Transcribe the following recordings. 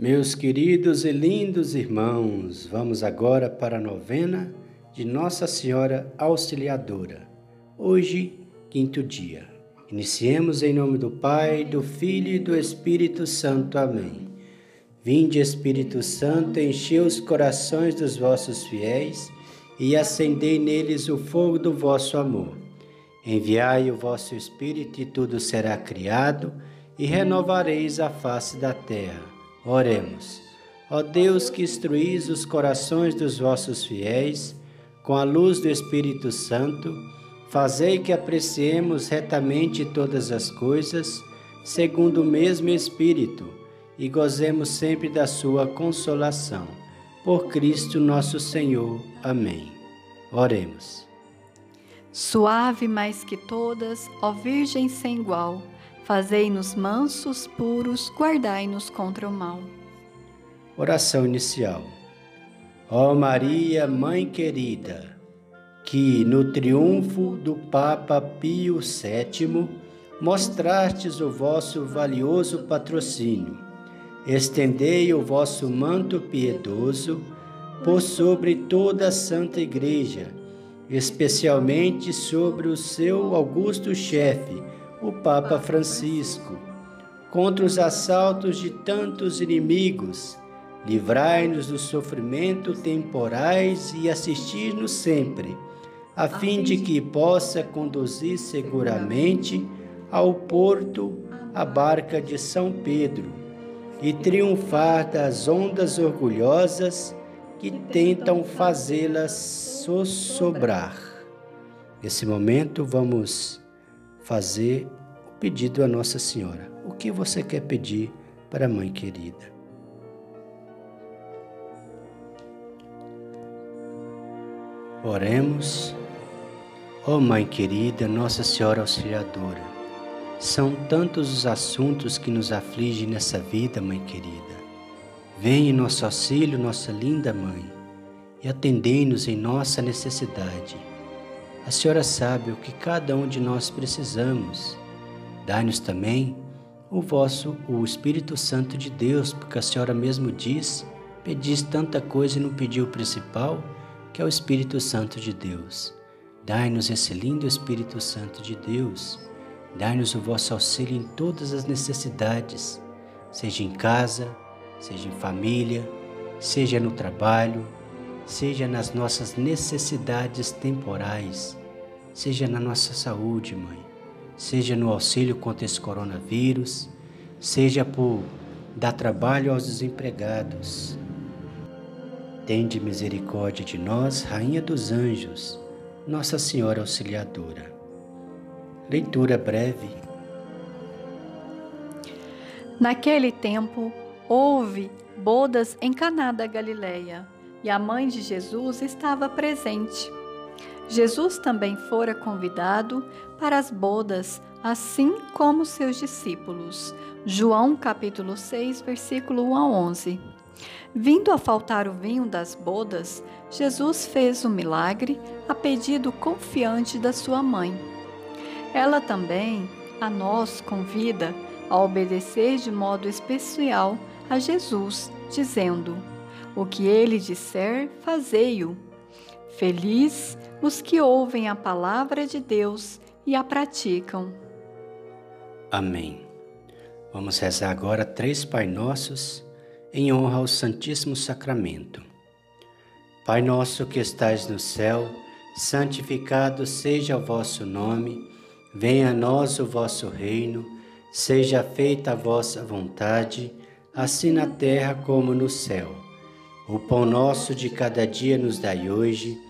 Meus queridos e lindos irmãos, vamos agora para a novena de Nossa Senhora Auxiliadora. Hoje, quinto dia. Iniciemos em nome do Pai, do Filho e do Espírito Santo. Amém. Vinde, Espírito Santo, enchei os corações dos vossos fiéis e acendei neles o fogo do vosso amor. Enviai o vosso Espírito e tudo será criado e renovareis a face da terra. Oremos. Ó Deus que instruís os corações dos vossos fiéis, com a luz do Espírito Santo, fazei que apreciemos retamente todas as coisas, segundo o mesmo Espírito, e gozemos sempre da sua consolação. Por Cristo nosso Senhor. Amém. Oremos. Suave mais que todas, ó Virgem sem igual, Fazei-nos mansos, puros, guardai-nos contra o mal. Oração inicial. Ó Maria, Mãe querida, que no triunfo do Papa Pio VII mostrastes o vosso valioso patrocínio, estendei o vosso manto piedoso por sobre toda a Santa Igreja, especialmente sobre o seu augusto chefe, o Papa Francisco. Contra os assaltos de tantos inimigos, livrai-nos do sofrimento temporais e assistir-nos sempre, a fim de que possa conduzir seguramente ao porto a barca de São Pedro e triunfar das ondas orgulhosas que tentam fazê-las sossobrar. Nesse momento, vamos fazer o pedido a Nossa Senhora. O que você quer pedir para a Mãe querida? Oremos. Ó oh, Mãe querida, Nossa Senhora Auxiliadora, são tantos os assuntos que nos afligem nessa vida, Mãe querida. Vem em nosso auxílio, nossa linda Mãe, e atendei-nos em nossa necessidade a senhora sabe o que cada um de nós precisamos. Dai-nos também o vosso, o Espírito Santo de Deus, porque a senhora mesmo diz: pedis tanta coisa e não pediu o principal, que é o Espírito Santo de Deus. Dai-nos esse lindo Espírito Santo de Deus. Dai-nos o vosso auxílio em todas as necessidades, seja em casa, seja em família, seja no trabalho, seja nas nossas necessidades temporais, seja na nossa saúde, Mãe, seja no auxílio contra esse coronavírus, seja por dar trabalho aos desempregados. Tende misericórdia de nós, Rainha dos Anjos, Nossa Senhora Auxiliadora. Leitura breve. Naquele tempo, houve bodas em Caná da Galileia e a mãe de Jesus estava presente. Jesus também fora convidado para as bodas, assim como seus discípulos. João capítulo 6, versículo 1 a 11. Vindo a faltar o vinho das bodas, Jesus fez um milagre a pedido confiante da sua mãe. Ela também a nós convida a obedecer de modo especial a Jesus, dizendo: o que ele disser, fazei-o. Feliz os que ouvem a palavra de Deus e a praticam. Amém. Vamos rezar agora três Pai Nossos em honra ao Santíssimo Sacramento. Pai nosso que estais no céu, santificado seja o vosso nome, venha a nós o vosso reino, seja feita a vossa vontade, assim na terra como no céu. O pão nosso de cada dia nos dai hoje,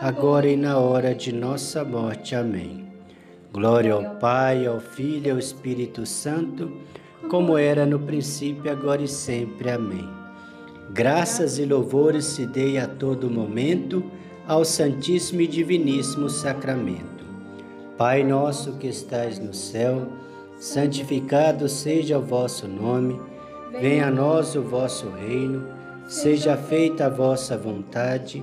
agora e na hora de nossa morte. Amém. Glória ao Pai, ao Filho e ao Espírito Santo, como era no princípio, agora e sempre. Amém. Graças e louvores se dê a todo momento ao Santíssimo e Diviníssimo Sacramento. Pai nosso que estais no céu, santificado seja o vosso nome, venha a nós o vosso reino, seja feita a vossa vontade,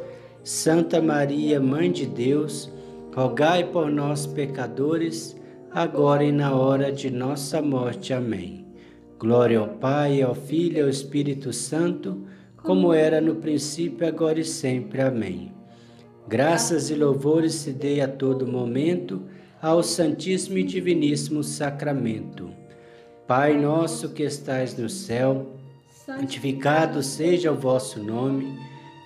Santa Maria, Mãe de Deus, rogai por nós, pecadores, agora e na hora de nossa morte. Amém. Glória ao Pai, ao Filho e ao Espírito Santo, como era no princípio, agora e sempre. Amém. Graças e louvores se dê a todo momento ao Santíssimo e Diviníssimo Sacramento. Pai nosso que estais no céu, santificado seja o vosso nome,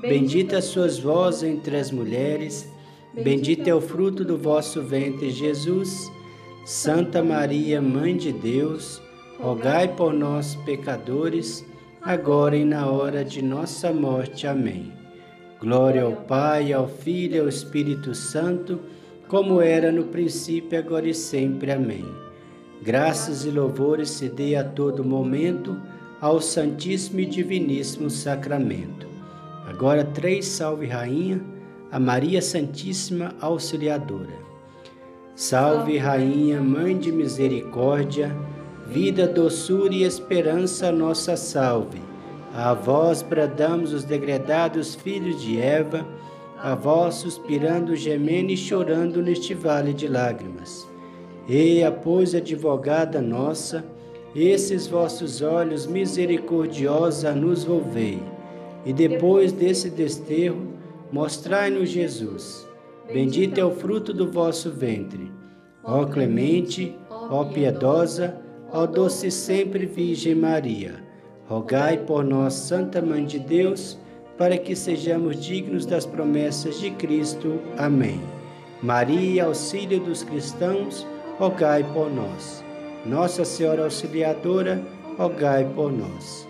Bendita sois vós entre as mulheres, bendito é o fruto do vosso ventre, Jesus. Santa Maria, Mãe de Deus, rogai por nós, pecadores, agora e na hora de nossa morte. Amém. Glória ao Pai, ao Filho e ao Espírito Santo, como era no princípio, agora e sempre. Amém. Graças e louvores se dê a todo momento ao Santíssimo e Diviníssimo Sacramento. Agora, três salve, Rainha, a Maria Santíssima Auxiliadora. Salve, Rainha, Mãe de Misericórdia, vida, doçura e esperança, nossa salve. A vós bradamos os degredados filhos de Eva, a vós suspirando, gemendo e chorando neste vale de lágrimas. Eia, pois, advogada nossa, esses vossos olhos misericordiosa nos volvei, e depois desse desterro, mostrai-nos Jesus Bendito é o fruto do vosso ventre. Ó clemente, ó piedosa, ó doce sempre Virgem Maria, rogai por nós, Santa Mãe de Deus, para que sejamos dignos das promessas de Cristo. Amém. Maria, auxílio dos cristãos, rogai por nós. Nossa Senhora Auxiliadora, rogai por nós.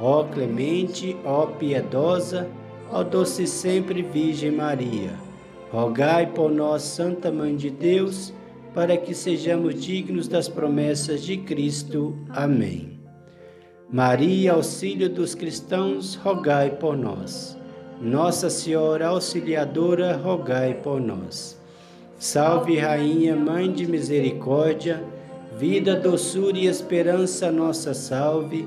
Ó clemente, ó piedosa, ó doce sempre Virgem Maria, rogai por nós, Santa Mãe de Deus, para que sejamos dignos das promessas de Cristo. Amém. Maria, auxílio dos cristãos, rogai por nós. Nossa Senhora Auxiliadora, rogai por nós. Salve, Rainha, Mãe de Misericórdia, vida, doçura e esperança, nossa salve.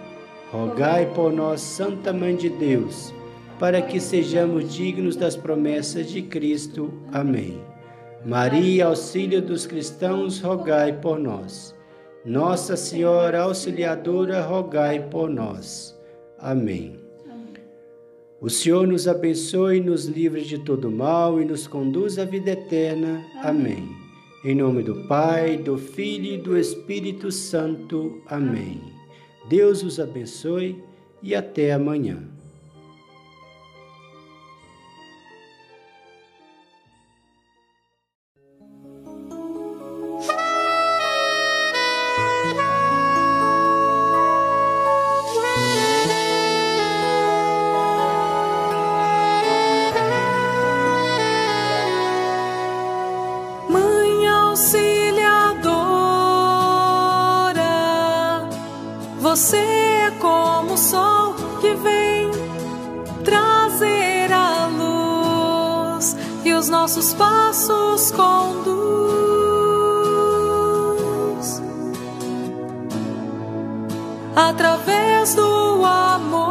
rogai por nós, Santa Mãe de Deus, para que sejamos dignos das promessas de Cristo. Amém. Maria, auxílio dos cristãos, rogai por nós. Nossa Senhora Auxiliadora, rogai por nós. Amém. O Senhor nos abençoe, nos livre de todo mal e nos conduz à vida eterna. Amém. Em nome do Pai, do Filho e do Espírito Santo. Amém. Deus os abençoe e até amanhã. passos conduz através do amor.